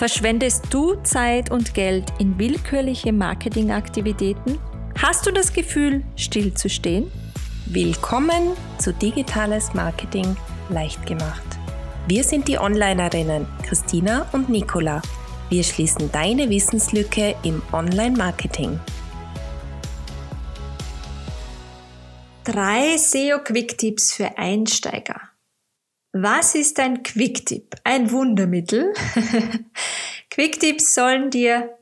Verschwendest du Zeit und Geld in willkürliche Marketingaktivitäten? Hast du das Gefühl, stillzustehen? Willkommen zu Digitales Marketing leicht gemacht. Wir sind die Onlinerinnen Christina und Nicola. Wir schließen deine Wissenslücke im Online-Marketing. Drei SEO-Quick-Tipps für Einsteiger. Was ist ein Quicktip? Ein Wundermittel. Quicktips sollen dir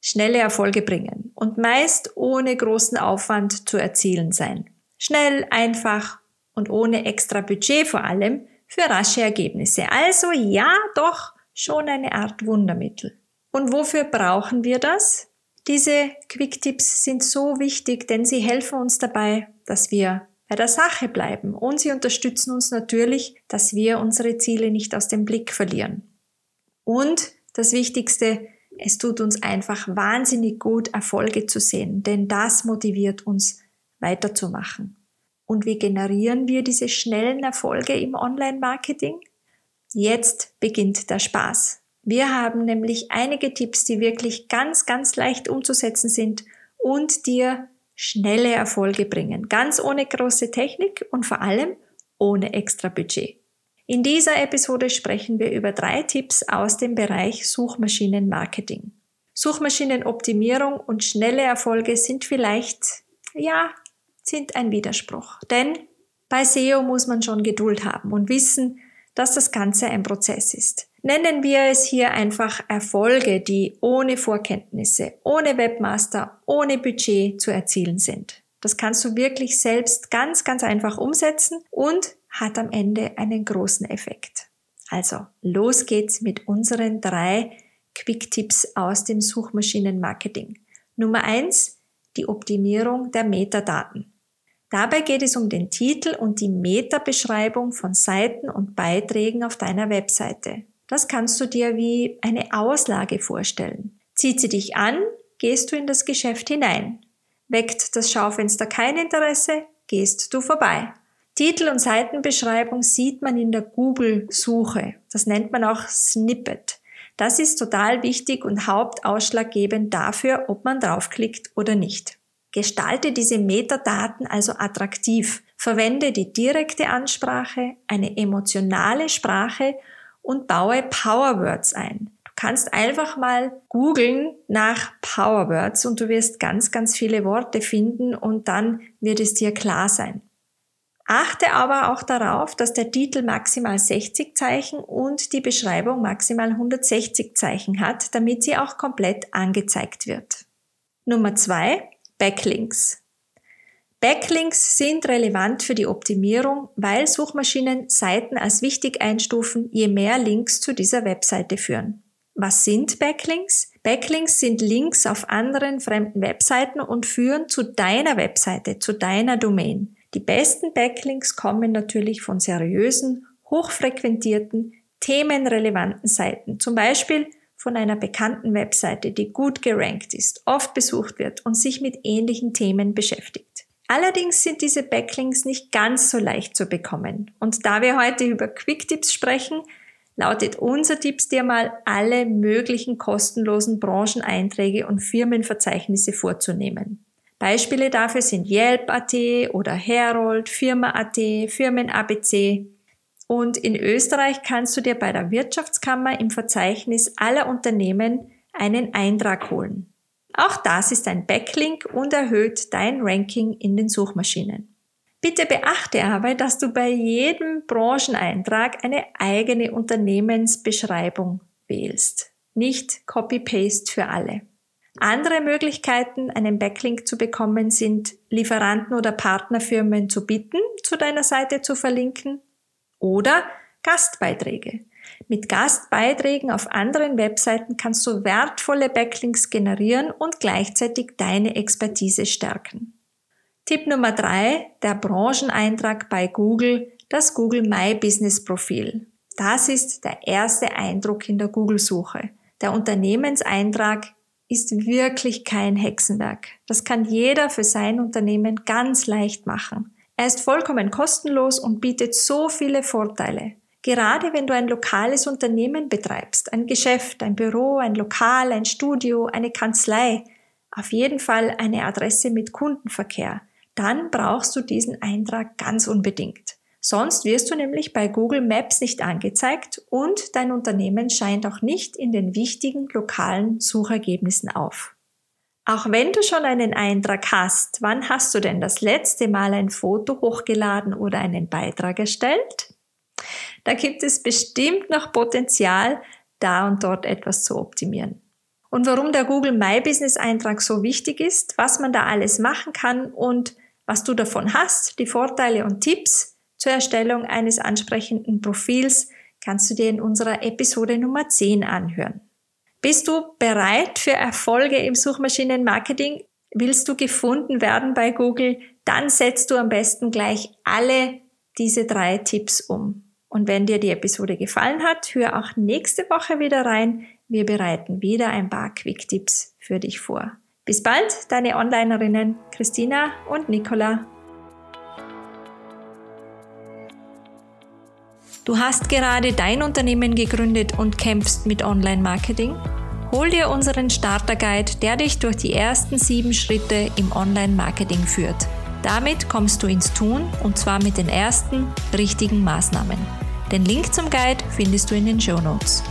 schnelle Erfolge bringen und meist ohne großen Aufwand zu erzielen sein. Schnell, einfach und ohne extra Budget vor allem für rasche Ergebnisse. Also ja, doch schon eine Art Wundermittel. Und wofür brauchen wir das? Diese Quicktips sind so wichtig, denn sie helfen uns dabei, dass wir bei der Sache bleiben und sie unterstützen uns natürlich, dass wir unsere Ziele nicht aus dem Blick verlieren. Und das Wichtigste, es tut uns einfach wahnsinnig gut, Erfolge zu sehen, denn das motiviert uns weiterzumachen. Und wie generieren wir diese schnellen Erfolge im Online-Marketing? Jetzt beginnt der Spaß. Wir haben nämlich einige Tipps, die wirklich ganz, ganz leicht umzusetzen sind und dir schnelle Erfolge bringen, ganz ohne große Technik und vor allem ohne extra Budget. In dieser Episode sprechen wir über drei Tipps aus dem Bereich Suchmaschinenmarketing. Suchmaschinenoptimierung und schnelle Erfolge sind vielleicht, ja, sind ein Widerspruch. Denn bei SEO muss man schon Geduld haben und wissen, dass das Ganze ein Prozess ist. Nennen wir es hier einfach Erfolge, die ohne Vorkenntnisse, ohne Webmaster, ohne Budget zu erzielen sind. Das kannst du wirklich selbst ganz, ganz einfach umsetzen und hat am Ende einen großen Effekt. Also, los geht's mit unseren drei Quick-Tipps aus dem Suchmaschinenmarketing. Nummer eins: die Optimierung der Metadaten. Dabei geht es um den Titel und die Meta-Beschreibung von Seiten und Beiträgen auf deiner Webseite. Das kannst du dir wie eine Auslage vorstellen. Zieht sie dich an, gehst du in das Geschäft hinein. Weckt das Schaufenster kein Interesse, gehst du vorbei. Titel und Seitenbeschreibung sieht man in der Google-Suche. Das nennt man auch Snippet. Das ist total wichtig und hauptausschlaggebend dafür, ob man draufklickt oder nicht. Gestalte diese Metadaten also attraktiv. Verwende die direkte Ansprache, eine emotionale Sprache und baue Powerwords ein. Du kannst einfach mal googeln nach Powerwords und du wirst ganz, ganz viele Worte finden und dann wird es dir klar sein. Achte aber auch darauf, dass der Titel maximal 60 Zeichen und die Beschreibung maximal 160 Zeichen hat, damit sie auch komplett angezeigt wird. Nummer zwei: Backlinks. Backlinks sind relevant für die Optimierung, weil Suchmaschinen Seiten als wichtig einstufen, je mehr Links zu dieser Webseite führen. Was sind Backlinks? Backlinks sind Links auf anderen fremden Webseiten und führen zu deiner Webseite, zu deiner Domain. Die besten Backlinks kommen natürlich von seriösen, hochfrequentierten, themenrelevanten Seiten, zum Beispiel von einer bekannten Webseite, die gut gerankt ist, oft besucht wird und sich mit ähnlichen Themen beschäftigt. Allerdings sind diese Backlinks nicht ganz so leicht zu bekommen. Und da wir heute über Quick-Tipps sprechen, lautet unser Tipps dir mal alle möglichen kostenlosen Brancheneinträge und Firmenverzeichnisse vorzunehmen. Beispiele dafür sind Yelp.at oder Herold, Firma.at, Firmen-ABC. Und in Österreich kannst du dir bei der Wirtschaftskammer im Verzeichnis aller Unternehmen einen Eintrag holen. Auch das ist ein Backlink und erhöht dein Ranking in den Suchmaschinen. Bitte beachte aber, dass du bei jedem Brancheneintrag eine eigene Unternehmensbeschreibung wählst, nicht Copy-Paste für alle. Andere Möglichkeiten, einen Backlink zu bekommen, sind Lieferanten oder Partnerfirmen zu bitten, zu deiner Seite zu verlinken oder Gastbeiträge. Mit Gastbeiträgen auf anderen Webseiten kannst du wertvolle Backlinks generieren und gleichzeitig deine Expertise stärken. Tipp Nummer drei: der Brancheneintrag bei Google, das Google My Business Profil. Das ist der erste Eindruck in der Google-Suche. Der Unternehmenseintrag ist wirklich kein Hexenwerk. Das kann jeder für sein Unternehmen ganz leicht machen. Er ist vollkommen kostenlos und bietet so viele Vorteile. Gerade wenn du ein lokales Unternehmen betreibst, ein Geschäft, ein Büro, ein Lokal, ein Studio, eine Kanzlei, auf jeden Fall eine Adresse mit Kundenverkehr, dann brauchst du diesen Eintrag ganz unbedingt. Sonst wirst du nämlich bei Google Maps nicht angezeigt und dein Unternehmen scheint auch nicht in den wichtigen lokalen Suchergebnissen auf. Auch wenn du schon einen Eintrag hast, wann hast du denn das letzte Mal ein Foto hochgeladen oder einen Beitrag erstellt? Da gibt es bestimmt noch Potenzial, da und dort etwas zu optimieren. Und warum der Google My Business Eintrag so wichtig ist, was man da alles machen kann und was du davon hast, die Vorteile und Tipps zur Erstellung eines ansprechenden Profils, kannst du dir in unserer Episode Nummer 10 anhören. Bist du bereit für Erfolge im Suchmaschinenmarketing? Willst du gefunden werden bei Google? Dann setzt du am besten gleich alle diese drei Tipps um. Und wenn dir die Episode gefallen hat, hör auch nächste Woche wieder rein. Wir bereiten wieder ein paar Quick-Tipps für dich vor. Bis bald, deine Onlinerinnen Christina und Nicola. Du hast gerade dein Unternehmen gegründet und kämpfst mit Online-Marketing? Hol dir unseren Starter-Guide, der dich durch die ersten sieben Schritte im Online-Marketing führt. Damit kommst du ins Tun und zwar mit den ersten richtigen Maßnahmen. Den Link zum Guide findest du in den Show Notes.